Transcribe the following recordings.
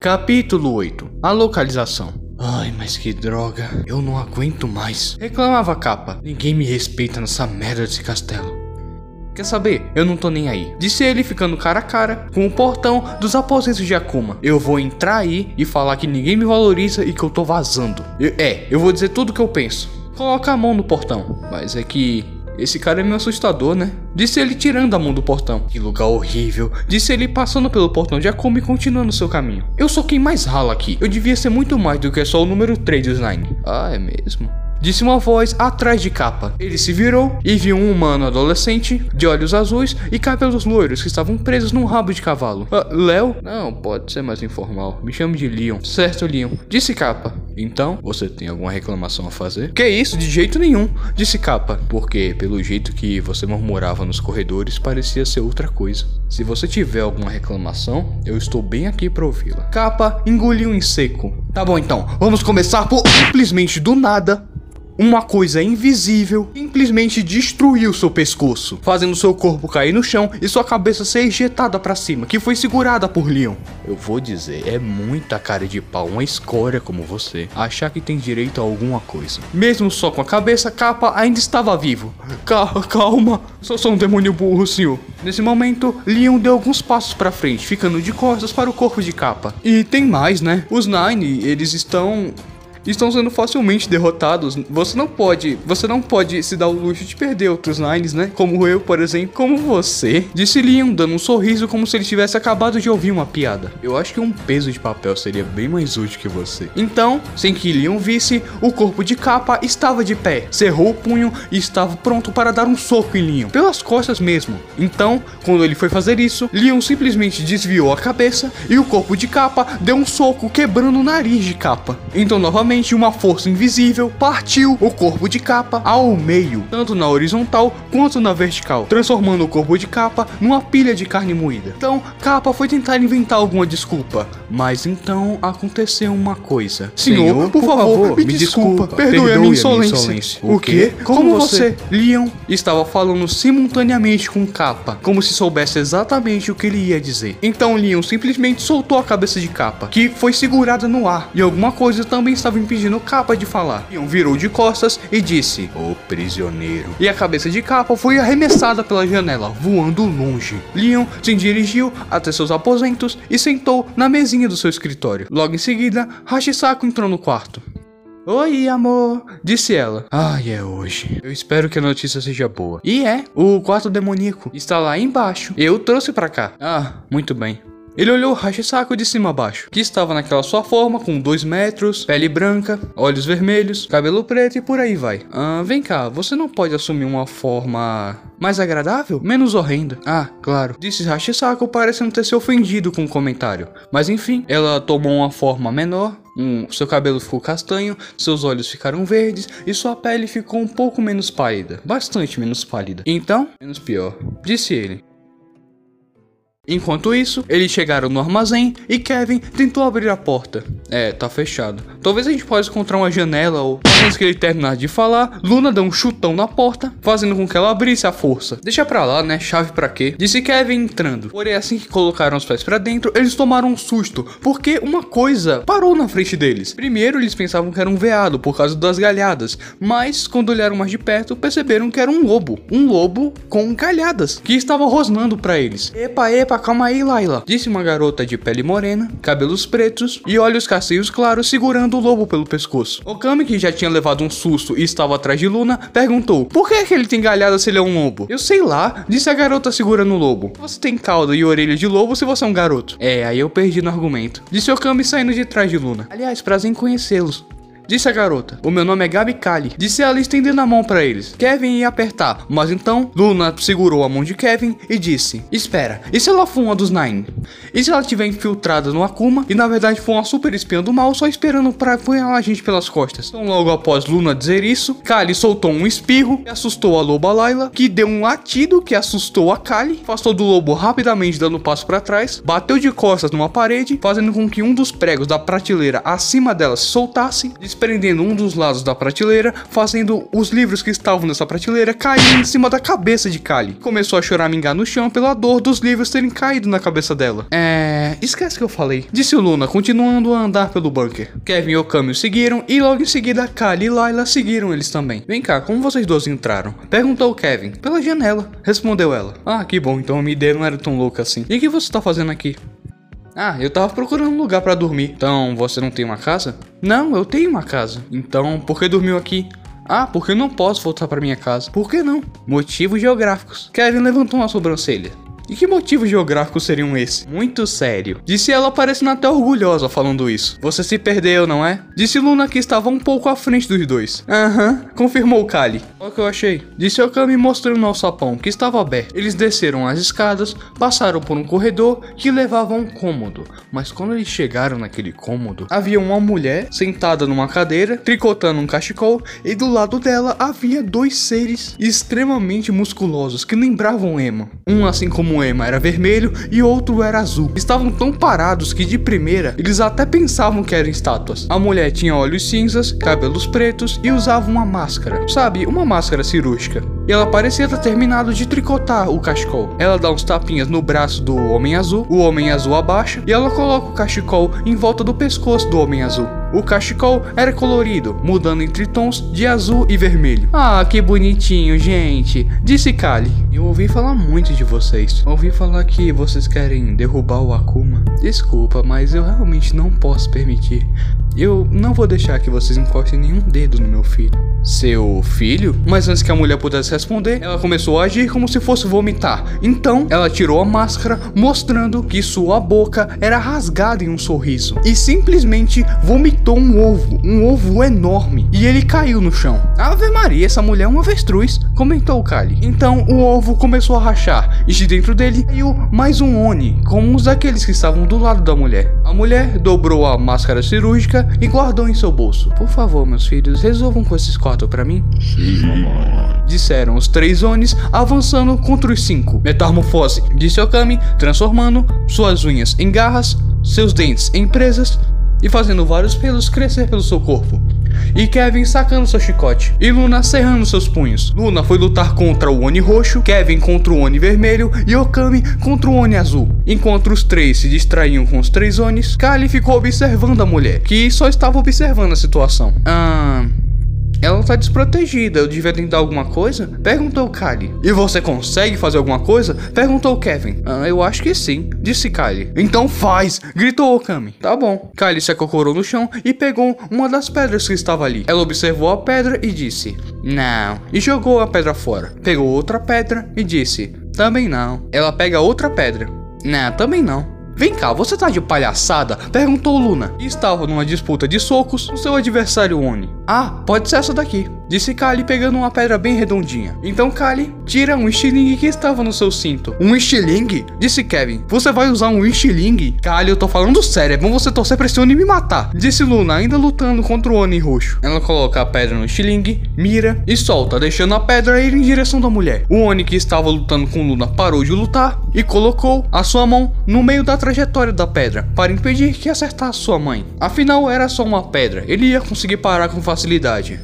Capítulo 8 A localização Ai, mas que droga, eu não aguento mais. Reclamava capa. Ninguém me respeita nessa merda desse castelo. Quer saber? Eu não tô nem aí. Disse ele ficando cara a cara com o portão dos aposentos de Akuma. Eu vou entrar aí e falar que ninguém me valoriza e que eu tô vazando. Eu- é, eu vou dizer tudo o que eu penso. Coloca a mão no portão. Mas é que esse cara é meio assustador, né? Disse ele tirando a mão do portão. Que lugar horrível. Disse ele passando pelo portão de Akuma e continuando seu caminho. Eu sou quem mais rala aqui. Eu devia ser muito mais do que só o número 3 do Slime. Ah, é mesmo? Disse uma voz atrás de capa. Ele se virou e viu um humano adolescente, de olhos azuis e cabelos loiros que estavam presos num rabo de cavalo. Ah, Léo? Não, pode ser mais informal. Me chame de Leon. Certo, Leon. Disse capa. Então, você tem alguma reclamação a fazer? Que isso, de jeito nenhum, disse capa. Porque, pelo jeito que você murmurava nos corredores, parecia ser outra coisa. Se você tiver alguma reclamação, eu estou bem aqui para ouvi-la. Capa engoliu em seco. Tá bom então, vamos começar por simplesmente do nada uma coisa invisível simplesmente destruiu seu pescoço, fazendo seu corpo cair no chão e sua cabeça ser ejetada pra cima, que foi segurada por Leon. Eu vou dizer, é muita cara de pau, uma escória como você, achar que tem direito a alguma coisa. Mesmo só com a cabeça, Capa ainda estava vivo. Ca- calma, sou só um demônio burro, senhor. Nesse momento, Leon deu alguns passos pra frente, ficando de costas para o corpo de Capa. E tem mais, né? Os Nine, eles estão estão sendo facilmente derrotados. Você não pode, você não pode se dar o luxo de perder outros Nines, né? Como eu, por exemplo, como você. Disse Leon, dando um sorriso como se ele tivesse acabado de ouvir uma piada. Eu acho que um peso de papel seria bem mais útil que você. Então, sem que Leon visse, o corpo de capa estava de pé, cerrou o punho e estava pronto para dar um soco em Leon, pelas costas mesmo. Então, quando ele foi fazer isso, Leon simplesmente desviou a cabeça e o corpo de capa deu um soco quebrando o nariz de capa. Então, novamente, uma força invisível partiu o corpo de capa ao meio, tanto na horizontal quanto na vertical, transformando o corpo de capa numa pilha de carne moída. Então, capa foi tentar inventar alguma desculpa, mas então aconteceu uma coisa. Senhor, por, favor, me, desculpa, perdoe, a minha insolência. O quê? Como, você? Leon estava falando simultaneamente com capa, como se soubesse exatamente o que ele ia dizer. Então Leon simplesmente soltou a cabeça de capa, que foi segurada no ar, e alguma coisa também estava impedindo capa de falar. Leon virou de costas e disse: O prisioneiro. E a cabeça de capa foi arremessada pela janela, voando longe. Leon se dirigiu até seus aposentos e sentou na mesinha do seu escritório. Logo em seguida, Hashisako entrou no quarto. Oi, amor, disse ela. Ai, é hoje. Eu espero que a notícia seja boa. E é, o quarto demoníaco está lá embaixo. Eu trouxe pra cá. Ah, muito bem. Ele olhou Hashisako de cima a baixo, que estava naquela sua forma, com dois metros, pele branca, olhos vermelhos, cabelo preto e por aí vai. Ah, vem cá, você não pode assumir uma forma mais agradável? Menos horrenda? Ah, claro. Disse Hashisako parecendo ter se ofendido com o comentário. Mas enfim, ela tomou uma forma menor, um, seu cabelo ficou castanho, seus olhos ficaram verdes e sua pele ficou um pouco menos pálida. Bastante menos pálida. Então, menos pior. Disse ele. Enquanto isso, eles chegaram no armazém e Kevin tentou abrir a porta. É, tá fechado. Talvez a gente possa encontrar uma janela ou antes que ele terminar de falar, Luna deu um chutão na porta, fazendo com que ela abrisse a força. Deixa pra lá, né? Chave pra quê? Disse Kevin entrando. Porém, assim que colocaram os pés pra dentro, eles tomaram um susto, porque uma coisa parou na frente deles. Primeiro, eles pensavam que era um veado por causa das galhadas, mas quando olharam mais de perto, perceberam que era um lobo. Um lobo com galhadas, que estava rosnando pra eles. Epa, epa, calma aí, Laila. Disse uma garota de pele morena, cabelos pretos e olhos castanhos claros segurando o lobo pelo pescoço. Okami, que já tinha levado um susto e estava atrás de Luna, perguntou: Por que, é que ele tem galhada se ele é um lobo? Eu sei lá, disse a garota segurando o lobo. Você tem cauda e orelha de lobo se você é um garoto. É, aí eu perdi no argumento. Disse Okami saindo de trás de Luna. Aliás, prazer em conhecê-los. Disse a garota. O meu nome é Gabi Kali. Disse ela estendendo a mão para eles. Kevin ia apertar, mas então Luna segurou a mão de Kevin e disse: Espera, e se ela for uma dos Nine? E se ela tiver infiltrada no Akuma e na verdade for uma super espiã do mal só esperando pra apanhar a gente pelas costas? Então, logo após Luna dizer isso, Kali soltou um espirro que assustou a loba Layla, que deu um latido que assustou a Kali, afastou do lobo rapidamente dando um passo para trás, bateu de costas numa parede, fazendo com que um dos pregos da prateleira acima dela se soltasse, prendendo um dos lados da prateleira, fazendo os livros que estavam nessa prateleira caírem em cima da cabeça de Kali. Começou a choramingar no chão pela dor dos livros terem caído na cabeça dela. É. Esquece que eu falei. Disse Luna, continuando a andar pelo bunker. Kevin e Okami o seguiram e logo em seguida Kali e Layla seguiram eles também. Vem cá, como vocês dois entraram? Perguntou Kevin. Pela janela, respondeu ela. Ah, que bom, então a minha ideia não era tão louca assim. E o que você tá fazendo aqui? Ah, eu tava procurando um lugar para dormir. Então, você não tem uma casa? Não, eu tenho uma casa. Então, por que dormiu aqui? Ah, porque eu não posso voltar para minha casa. Por que não? Motivos geográficos. Kevin levantou uma sobrancelha. E que motivos geográficos seriam esses? Muito sério. Disse ela parecendo até orgulhosa falando isso. Você se perdeu, não é? Disse Luna que estava um pouco à frente dos dois. Aham, uhum, confirmou Kali. Olha o que eu achei. Disse Okami mostrando ao sapão que estava aberto. Eles desceram as escadas, passaram por um corredor que levava a um cômodo. Mas quando eles chegaram naquele cômodo, havia uma mulher sentada numa cadeira, tricotando um cachecol, e do lado dela havia dois seres extremamente musculosos que lembravam Emma. Um assim como Ema era vermelho e outro era azul. Estavam tão parados que de primeira eles até pensavam que eram estátuas. A mulher tinha olhos cinzas, cabelos pretos e usava uma máscara, sabe, uma máscara cirúrgica. E ela parecia ter terminado de tricotar o cachecol. Ela dá uns tapinhas no braço do homem azul, o homem azul abaixa e ela coloca o cachecol em volta do pescoço do homem azul. O cachecol era colorido, mudando entre tons de azul e vermelho. Ah, que bonitinho, gente, disse Kali. Eu ouvi falar muito de vocês. Ouvi falar que vocês querem derrubar o Akuma. Desculpa, mas eu realmente não posso permitir. Eu não vou deixar que vocês encostem nenhum dedo no meu filho. Seu filho? Mas antes que a mulher pudesse responder, ela começou a agir como se fosse vomitar. Então, ela tirou a máscara, mostrando que sua boca era rasgada em um sorriso. E simplesmente vomitou um ovo, um ovo enorme. E ele caiu no chão. Ave Maria, essa mulher é uma avestruz, comentou Kali. Então, o ovo começou a rachar. E de dentro dele caiu mais um Oni, como uns daqueles que estavam do lado da mulher. A mulher dobrou a máscara cirúrgica e guardou em seu bolso. Por favor, meus filhos, resolvam com esses para mim. Sim. Disseram os três Onis, avançando contra os cinco. Metamorfose, disse Okami, transformando suas unhas em garras, seus dentes em presas e fazendo vários pelos crescer pelo seu corpo e Kevin sacando seu chicote, e Luna serrando seus punhos. Luna foi lutar contra o Oni roxo, Kevin contra o Oni vermelho e Okami contra o Oni azul. Enquanto os três se distraíam com os três Onis, Kali ficou observando a mulher, que só estava observando a situação. Ah. Ela tá desprotegida, eu devia tentar alguma coisa? Perguntou Kali. E você consegue fazer alguma coisa? Perguntou Kevin. Ah, eu acho que sim, disse Kali. Então faz! gritou Okami. Tá bom. Kali se acocorou no chão e pegou uma das pedras que estava ali. Ela observou a pedra e disse: Não. E jogou a pedra fora. Pegou outra pedra e disse: Também não. Ela pega outra pedra. Não, também não. Vem cá, você tá de palhaçada? Perguntou Luna. E estava numa disputa de socos com seu adversário Oni. Ah, pode ser essa daqui. Disse Kali pegando uma pedra bem redondinha. Então Kali tira um estilingue que estava no seu cinto. Um estilingue? Disse Kevin. Você vai usar um estilingue? Kali, eu tô falando sério. É bom você torcer pra esse Oni me matar. Disse Luna, ainda lutando contra o Oni roxo. Ela coloca a pedra no estilingue, mira e solta, deixando a pedra ir em direção da mulher. O Oni que estava lutando com Luna parou de lutar e colocou a sua mão no meio da trajetória da pedra para impedir que acertasse sua mãe. Afinal, era só uma pedra. Ele ia conseguir parar com facilidade.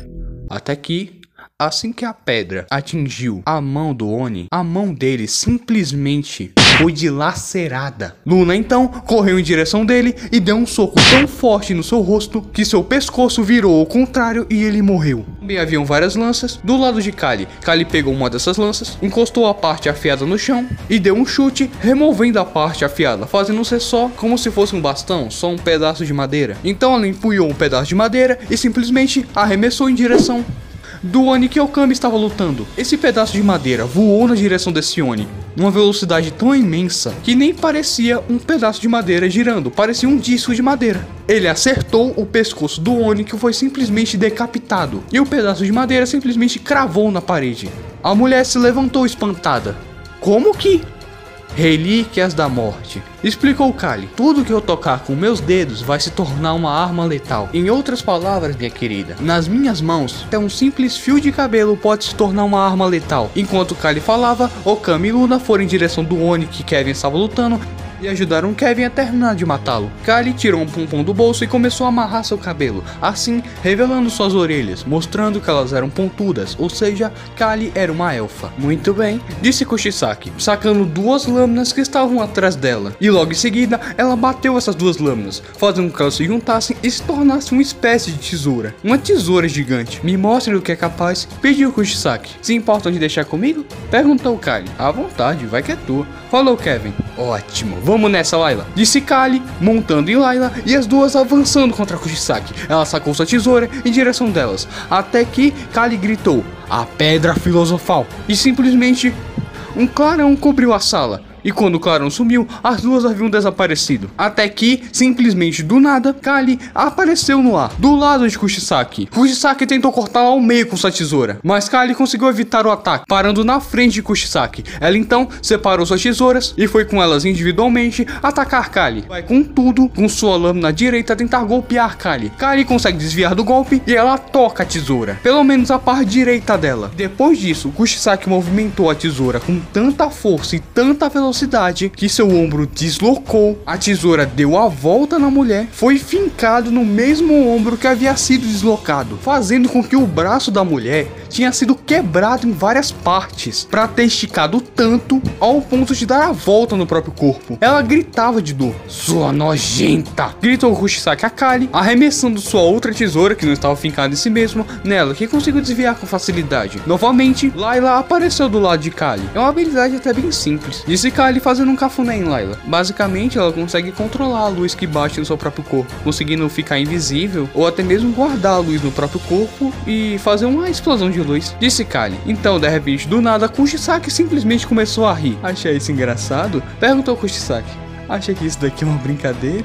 Até que, assim que a pedra atingiu a mão do Oni, a mão dele simplesmente foi dilacerada. Luna então correu em direção dele e deu um soco tão forte no seu rosto que seu pescoço virou ao contrário e ele morreu. Também haviam várias lanças do lado de Kali. Kali pegou uma dessas lanças, encostou a parte afiada no chão e deu um chute, removendo a parte afiada, fazendo ser só como se fosse um bastão, só um pedaço de madeira. Então ela empunhou um pedaço de madeira e simplesmente arremessou em direção do Oni que Okami estava lutando. Esse pedaço de madeira voou na direção desse Oni, numa velocidade tão imensa que nem parecia um pedaço de madeira girando, parecia um disco de madeira. Ele acertou o pescoço do Oni que foi simplesmente decapitado, e o pedaço de madeira simplesmente cravou na parede. A mulher se levantou espantada. Como que? Relíquias da Morte. Explicou Kali. Tudo que eu tocar com meus dedos vai se tornar uma arma letal. Em outras palavras, minha querida, nas minhas mãos, até um simples fio de cabelo pode se tornar uma arma letal. Enquanto Kali falava, Okami e Luna foram em direção do Oni que Kevin estava lutando e ajudaram Kevin a terminar de matá-lo. Kali tirou um pompom do bolso e começou a amarrar seu cabelo, assim revelando suas orelhas, mostrando que elas eram pontudas, ou seja, Kali era uma elfa. Muito bem, disse Kushisaki, sacando duas lâminas que estavam atrás dela, e logo em seguida ela bateu essas duas lâminas, fazendo com que elas se juntassem e se tornassem uma espécie de tesoura. Uma tesoura gigante. Me mostre o que é capaz, pediu Kushisaki. Se importam de deixar comigo? Perguntou Kali. À vontade, vai que é tua. Falou Kevin. Ótimo, vamos nessa, Layla. Disse Kali, montando em Layla e as duas avançando contra Kushisaki. Ela sacou sua tesoura em direção delas, até que Kali gritou: A pedra filosofal! E simplesmente um clarão cobriu a sala. E quando o sumiu, as duas haviam desaparecido. Até que, simplesmente do nada, Kali apareceu no ar, do lado de Kushisaki. Kushisaki tentou cortá-la ao meio com sua tesoura, mas Kali conseguiu evitar o ataque, parando na frente de Kushisaki. Ela então separou suas tesouras e foi com elas individualmente atacar Kali. Vai com tudo, com sua lâmina direita tentar golpear Kali. Kali consegue desviar do golpe e ela toca a tesoura, pelo menos a parte direita dela. Depois disso, Kushisaki movimentou a tesoura com tanta força e tanta velocidade velocidade que seu ombro deslocou, a tesoura deu a volta na mulher, foi fincado no mesmo ombro que havia sido deslocado, fazendo com que o braço da mulher tinha sido quebrado em várias partes, para ter esticado tanto ao ponto de dar a volta no próprio corpo. Ela gritava de dor. Sua nojenta! Gritou Kushisaki Akali, arremessando sua outra tesoura, que não estava fincada em si mesmo, nela, que conseguiu desviar com facilidade. Novamente, Layla apareceu do lado de Kali. É uma habilidade até bem simples. Disse Kali fazendo um cafuné em Layla. Basicamente, ela consegue controlar a luz que bate no seu próprio corpo, conseguindo ficar invisível, ou até mesmo guardar a luz no próprio corpo e fazer uma explosão de luz, disse Kali. Então, de repente, do nada, Kushisaki simplesmente começou a rir. Achei isso engraçado? Perguntou Kushisaki. Acha que isso daqui é uma brincadeira?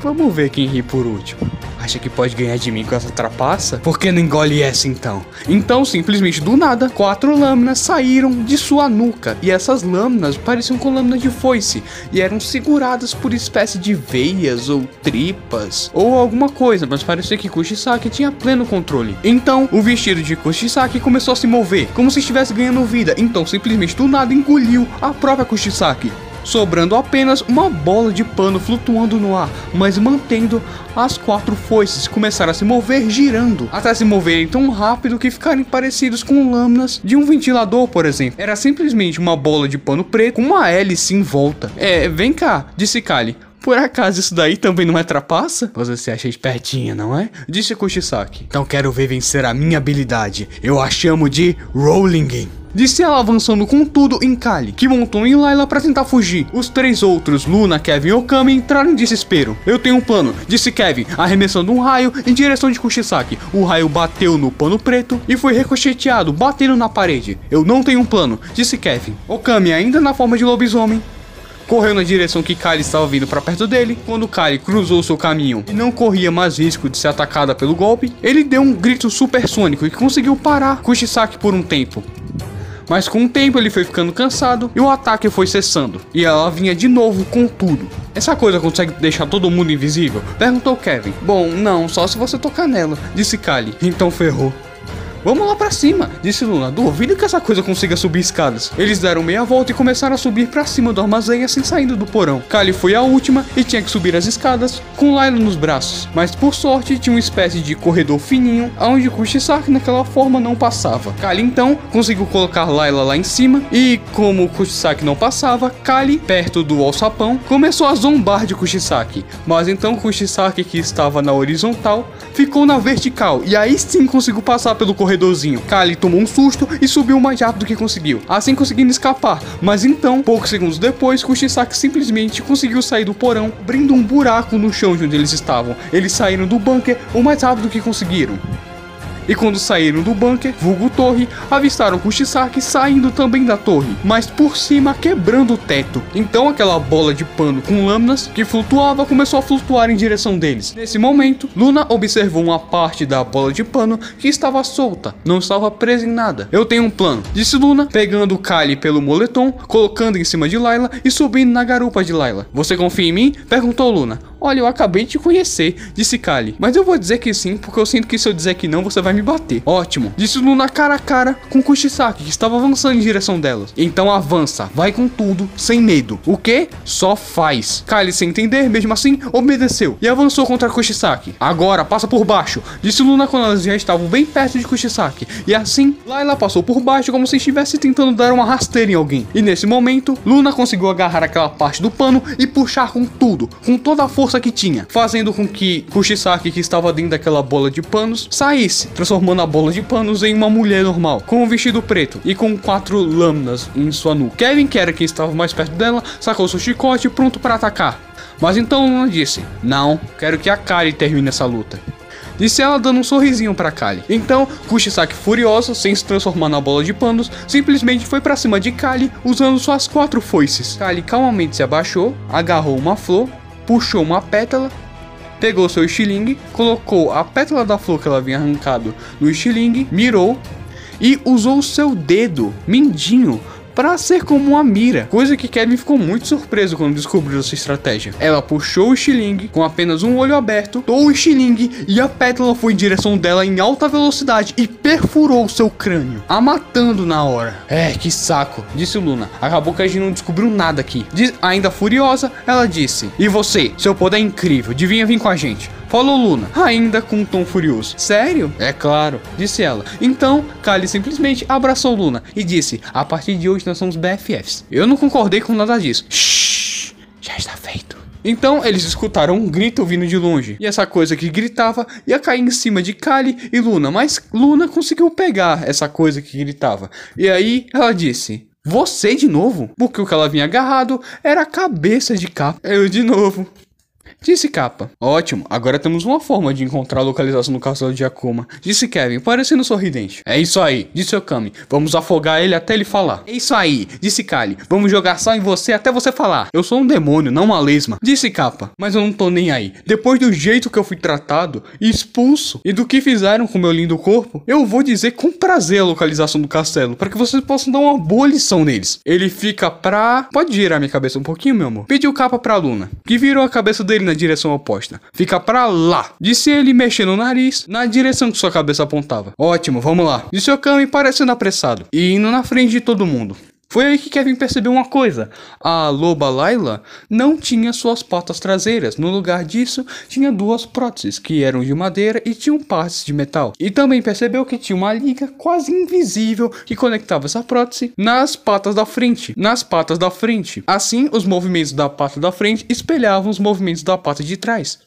Vamos ver quem ri por último. Acha que pode ganhar de mim com essa trapaça? Por que não engole essa então? Então, simplesmente do nada, quatro lâminas saíram de sua nuca. E essas lâminas pareciam com lâminas de foice. E eram seguradas por espécie de veias ou tripas. Ou alguma coisa, mas parecia que Kushisaki tinha pleno controle. Então, o vestido de Kushisaki começou a se mover, como se estivesse ganhando vida. Então, simplesmente do nada engoliu a própria Kushisaki sobrando apenas uma bola de pano flutuando no ar, mas mantendo as quatro foices começaram a se mover girando, até se moverem tão rápido que ficarem parecidos com lâminas de um ventilador, por exemplo. Era simplesmente uma bola de pano preto com uma hélice em volta. É, vem cá, disse Kali. Por acaso isso daí também não é trapaça? Você se acha espertinha, não é? Disse Kushisaki. Então quero ver vencer a minha habilidade. Eu a chamo de Rolling disse ela avançando com tudo em Kali, que montou em Layla para tentar fugir. Os três outros, Luna, Kevin e Okami, entraram em desespero. Eu tenho um plano, disse Kevin, arremessando um raio em direção de Kushisaki. O raio bateu no pano preto e foi ricocheteado, batendo na parede. Eu não tenho um plano, disse Kevin. Okami, ainda na forma de lobisomem, correu na direção que Kali estava vindo para perto dele. Quando Kali cruzou seu caminho e não corria mais risco de ser atacada pelo golpe, ele deu um grito supersônico e conseguiu parar Kushisaki por um tempo. Mas com o tempo ele foi ficando cansado e o ataque foi cessando. E ela vinha de novo com tudo. Essa coisa consegue deixar todo mundo invisível? Perguntou Kevin. Bom, não, só se você tocar nela, disse Kali. Então ferrou. Vamos lá para cima, disse Luna. Duvido que essa coisa consiga subir escadas. Eles deram meia volta e começaram a subir para cima do armazém assim saindo do porão. Kali foi a última e tinha que subir as escadas com Layla nos braços. Mas por sorte tinha uma espécie de corredor fininho onde Kushisaki naquela forma não passava. Kali então conseguiu colocar Layla lá em cima e como Kushisaki não passava, Kali, perto do alçapão, começou a zombar de Kushisaki. Mas então Kushisaki que estava na horizontal ficou na vertical e aí sim conseguiu passar pelo corredor corredorzinho. Kali tomou um susto e subiu mais rápido que conseguiu, assim conseguindo escapar. Mas então, poucos segundos depois, Kushisaki simplesmente conseguiu sair do porão, abrindo um buraco no chão de onde eles estavam. Eles saíram do bunker o mais rápido que conseguiram e quando saíram do bunker, vulgo torre, avistaram Kushisaki saindo também da torre, mas por cima quebrando o teto. Então aquela bola de pano com lâminas que flutuava começou a flutuar em direção deles. Nesse momento, Luna observou uma parte da bola de pano que estava solta, não estava presa em nada. Eu tenho um plano, disse Luna, pegando Kali pelo moletom, colocando em cima de Layla e subindo na garupa de Layla. Você confia em mim? perguntou Luna. Olha, eu acabei de te conhecer, disse Kali. Mas eu vou dizer que sim, porque eu sinto que se eu dizer que não, você vai me bater. Ótimo, disse Luna cara a cara com Kushisaki, que estava avançando em direção delas. Então avança, vai com tudo, sem medo. O que? Só faz. Kali, sem entender, mesmo assim, obedeceu e avançou contra Kushisaki. Agora, passa por baixo, disse Luna quando elas já estavam bem perto de Kushisaki. E assim, Layla passou por baixo como se estivesse tentando dar uma rasteira em alguém. E nesse momento, Luna conseguiu agarrar aquela parte do pano e puxar com tudo, com toda a força que tinha, fazendo com que Kushisaki, que estava dentro daquela bola de panos, saísse, transformando a bola de panos em uma mulher normal, com um vestido preto e com quatro lâminas em sua nuca. Kevin, que era quem estava mais perto dela, sacou seu chicote pronto para atacar. Mas então Luna disse: Não, quero que a Kari termine essa luta. Disse ela dando um sorrisinho para Kali. Então, Kushisaki furioso, sem se transformar na bola de panos, simplesmente foi para cima de Kali usando suas quatro foices. Kali calmamente se abaixou, agarrou uma flor, puxou uma pétala, pegou seu estilingue, colocou a pétala da flor que ela havia arrancado no estilingue, mirou e usou o seu dedo mindinho para ser como uma mira, coisa que Kevin ficou muito surpreso quando descobriu essa estratégia. Ela puxou o estilingue com apenas um olho aberto, tou o estilingue e a pétala foi em direção dela em alta velocidade e perfurou seu crânio, a matando na hora. É, que saco, disse Luna. Acabou que a gente não descobriu nada aqui. Diz, ainda furiosa, ela disse: E você, seu poder é incrível, devia vir com a gente. Falou Luna, ainda com um tom furioso. Sério? É claro, disse ela. Então, Kali simplesmente abraçou Luna e disse: A partir de hoje nós somos BFFs. Eu não concordei com nada disso. Shhh, já está feito. Então eles escutaram um grito vindo de longe, e essa coisa que gritava ia cair em cima de Kali e Luna, mas Luna conseguiu pegar essa coisa que gritava. E aí ela disse: Você de novo? Porque o que ela vinha agarrado era a cabeça de capa. Eu de novo. Disse Capa. Ótimo, agora temos uma forma de encontrar a localização do castelo de Akuma. Disse Kevin, parecendo sorridente. É isso aí, disse Okami. Vamos afogar ele até ele falar. É isso aí, disse Kali. Vamos jogar sal em você até você falar. Eu sou um demônio, não uma lesma. Disse Capa. Mas eu não tô nem aí. Depois do jeito que eu fui tratado expulso e do que fizeram com meu lindo corpo, eu vou dizer com prazer a localização do castelo para que vocês possam dar uma boa lição neles. Ele fica pra. Pode girar minha cabeça um pouquinho, meu amor? Pediu Capa pra Luna, que virou a cabeça dele na direção oposta. Fica pra lá. Disse ele mexendo o nariz na direção que sua cabeça apontava. Ótimo, vamos lá. Disse Okami parecendo apressado e indo na frente de todo mundo. Foi aí que Kevin percebeu uma coisa: a loba Laila não tinha suas patas traseiras. No lugar disso, tinha duas próteses que eram de madeira e tinham partes de metal. E também percebeu que tinha uma liga quase invisível que conectava essa prótese nas patas da frente. Nas patas da frente. Assim, os movimentos da pata da frente espelhavam os movimentos da pata de trás.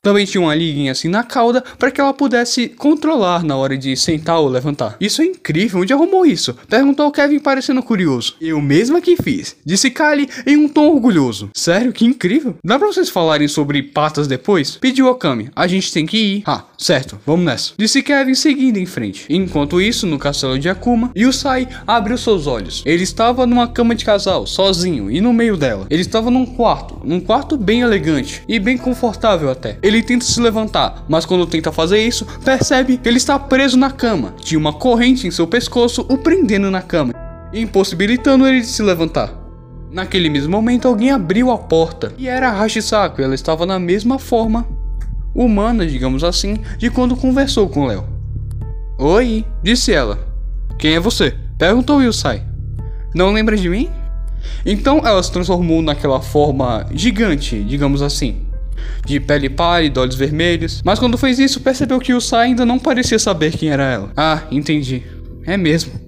Também tinha uma liguinha assim na cauda para que ela pudesse controlar na hora de sentar ou levantar. Isso é incrível, onde arrumou isso? Perguntou Kevin parecendo curioso. Eu mesma que fiz, disse Kali em um tom orgulhoso. Sério, que incrível. Dá pra vocês falarem sobre patas depois? Pediu Okami, a gente tem que ir. Ah, certo, vamos nessa. Disse Kevin seguindo em frente. Enquanto isso, no castelo de Akuma, Yusai abriu seus olhos. Ele estava numa cama de casal, sozinho, e no meio dela. Ele estava num quarto, num quarto bem elegante e bem confortável até. Ele tenta se levantar, mas quando tenta fazer isso, percebe que ele está preso na cama. Tinha uma corrente em seu pescoço o prendendo na cama, impossibilitando ele de se levantar. Naquele mesmo momento, alguém abriu a porta e era a Hashisako. Ela estava na mesma forma humana, digamos assim, de quando conversou com Léo. Oi, disse ela. Quem é você? Perguntou Yusai. Não lembra de mim? Então ela se transformou naquela forma gigante, digamos assim de pele pálida, olhos vermelhos. Mas quando fez isso, percebeu que o Sai ainda não parecia saber quem era ela. Ah, entendi. É mesmo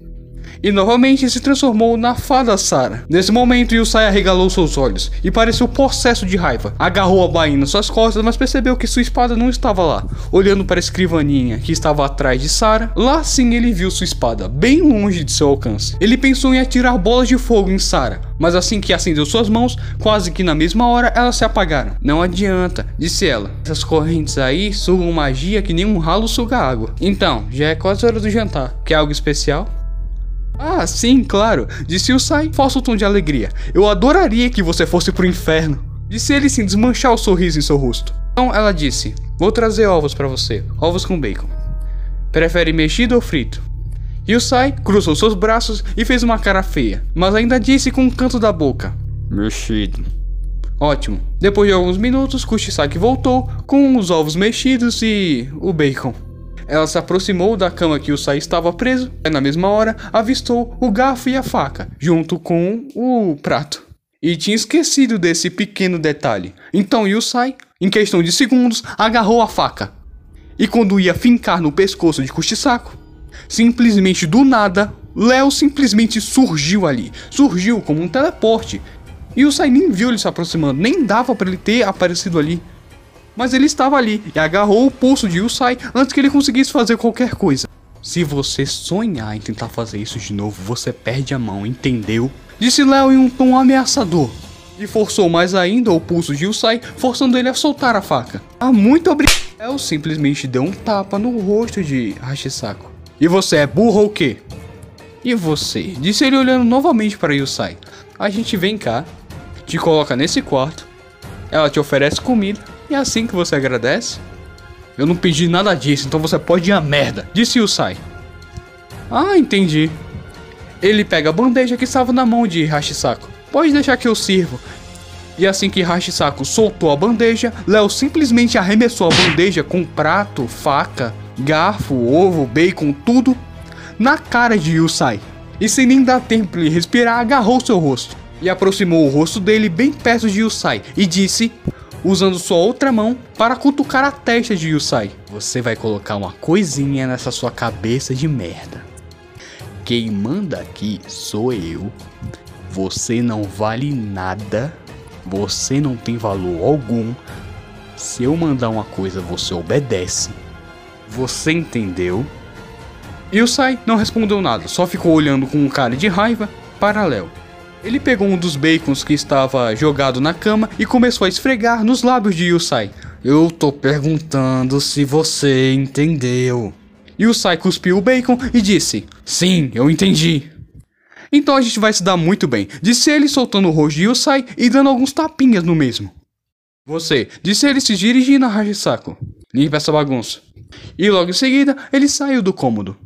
e novamente se transformou na fada Sara. Nesse momento, Yusai arregalou seus olhos e pareceu possesso de raiva. Agarrou a bainha nas suas costas, mas percebeu que sua espada não estava lá. Olhando para a escrivaninha que estava atrás de Sara, lá sim ele viu sua espada, bem longe de seu alcance. Ele pensou em atirar bolas de fogo em Sara, mas assim que acendeu suas mãos, quase que na mesma hora elas se apagaram. Não adianta, disse ela. Essas correntes aí sugam magia que nem um ralo suga água. Então, já é quase hora do jantar. Quer algo especial? Ah, sim, claro, disse o Sai, falso tom de alegria. Eu adoraria que você fosse pro inferno. Disse ele sem desmanchar o sorriso em seu rosto. Então ela disse: Vou trazer ovos para você, ovos com bacon. Prefere mexido ou frito? E o Sai cruzou seus braços e fez uma cara feia, mas ainda disse com um canto da boca: Mexido. Ótimo. Depois de alguns minutos, Kushisaki voltou com os ovos mexidos e o bacon. Ela se aproximou da cama que o Sai estava preso e na mesma hora avistou o garfo e a faca, junto com o prato. E tinha esquecido desse pequeno detalhe. Então Yusai, em questão de segundos, agarrou a faca. E quando ia fincar no pescoço de Kushisako, simplesmente do nada, Léo simplesmente surgiu ali. Surgiu como um teleporte. E o Sai nem viu ele se aproximando, nem dava para ele ter aparecido ali. Mas ele estava ali e agarrou o pulso de Yusai antes que ele conseguisse fazer qualquer coisa. Se você sonhar em tentar fazer isso de novo, você perde a mão, entendeu? Disse Léo em um tom ameaçador. E forçou mais ainda o pulso de Yusai, forçando ele a soltar a faca. Ah, muito obrigado. Léo simplesmente deu um tapa no rosto de Hashisako. E você é burro ou quê? E você? Disse ele olhando novamente para Yusai. A gente vem cá, te coloca nesse quarto, ela te oferece comida é assim que você agradece? Eu não pedi nada disso, então você pode ir a merda, disse Yusai. Ah, entendi. Ele pega a bandeja que estava na mão de Hashisako. Pode deixar que eu sirvo. E assim que Hashisako soltou a bandeja, Léo simplesmente arremessou a bandeja com prato, faca, garfo, ovo, bacon, tudo na cara de Yusai. E sem nem dar tempo ele respirar, agarrou seu rosto e aproximou o rosto dele bem perto de Yusai e disse, usando sua outra mão para cutucar a testa de Yusai: Você vai colocar uma coisinha nessa sua cabeça de merda. Quem manda aqui sou eu. Você não vale nada. Você não tem valor algum. Se eu mandar uma coisa, você obedece. Você entendeu? Yusai não respondeu nada, só ficou olhando com um cara de raiva para Léo. Ele pegou um dos bacons que estava jogado na cama e começou a esfregar nos lábios de Yusai. Eu tô perguntando se você entendeu. Yusai cuspiu o bacon e disse: Sim, eu entendi. Então a gente vai se dar muito bem, disse ele soltando o rosto de Yusai e dando alguns tapinhas no mesmo. Você, disse ele se dirigindo a Hajisako. Limpa essa bagunça. E logo em seguida, ele saiu do cômodo.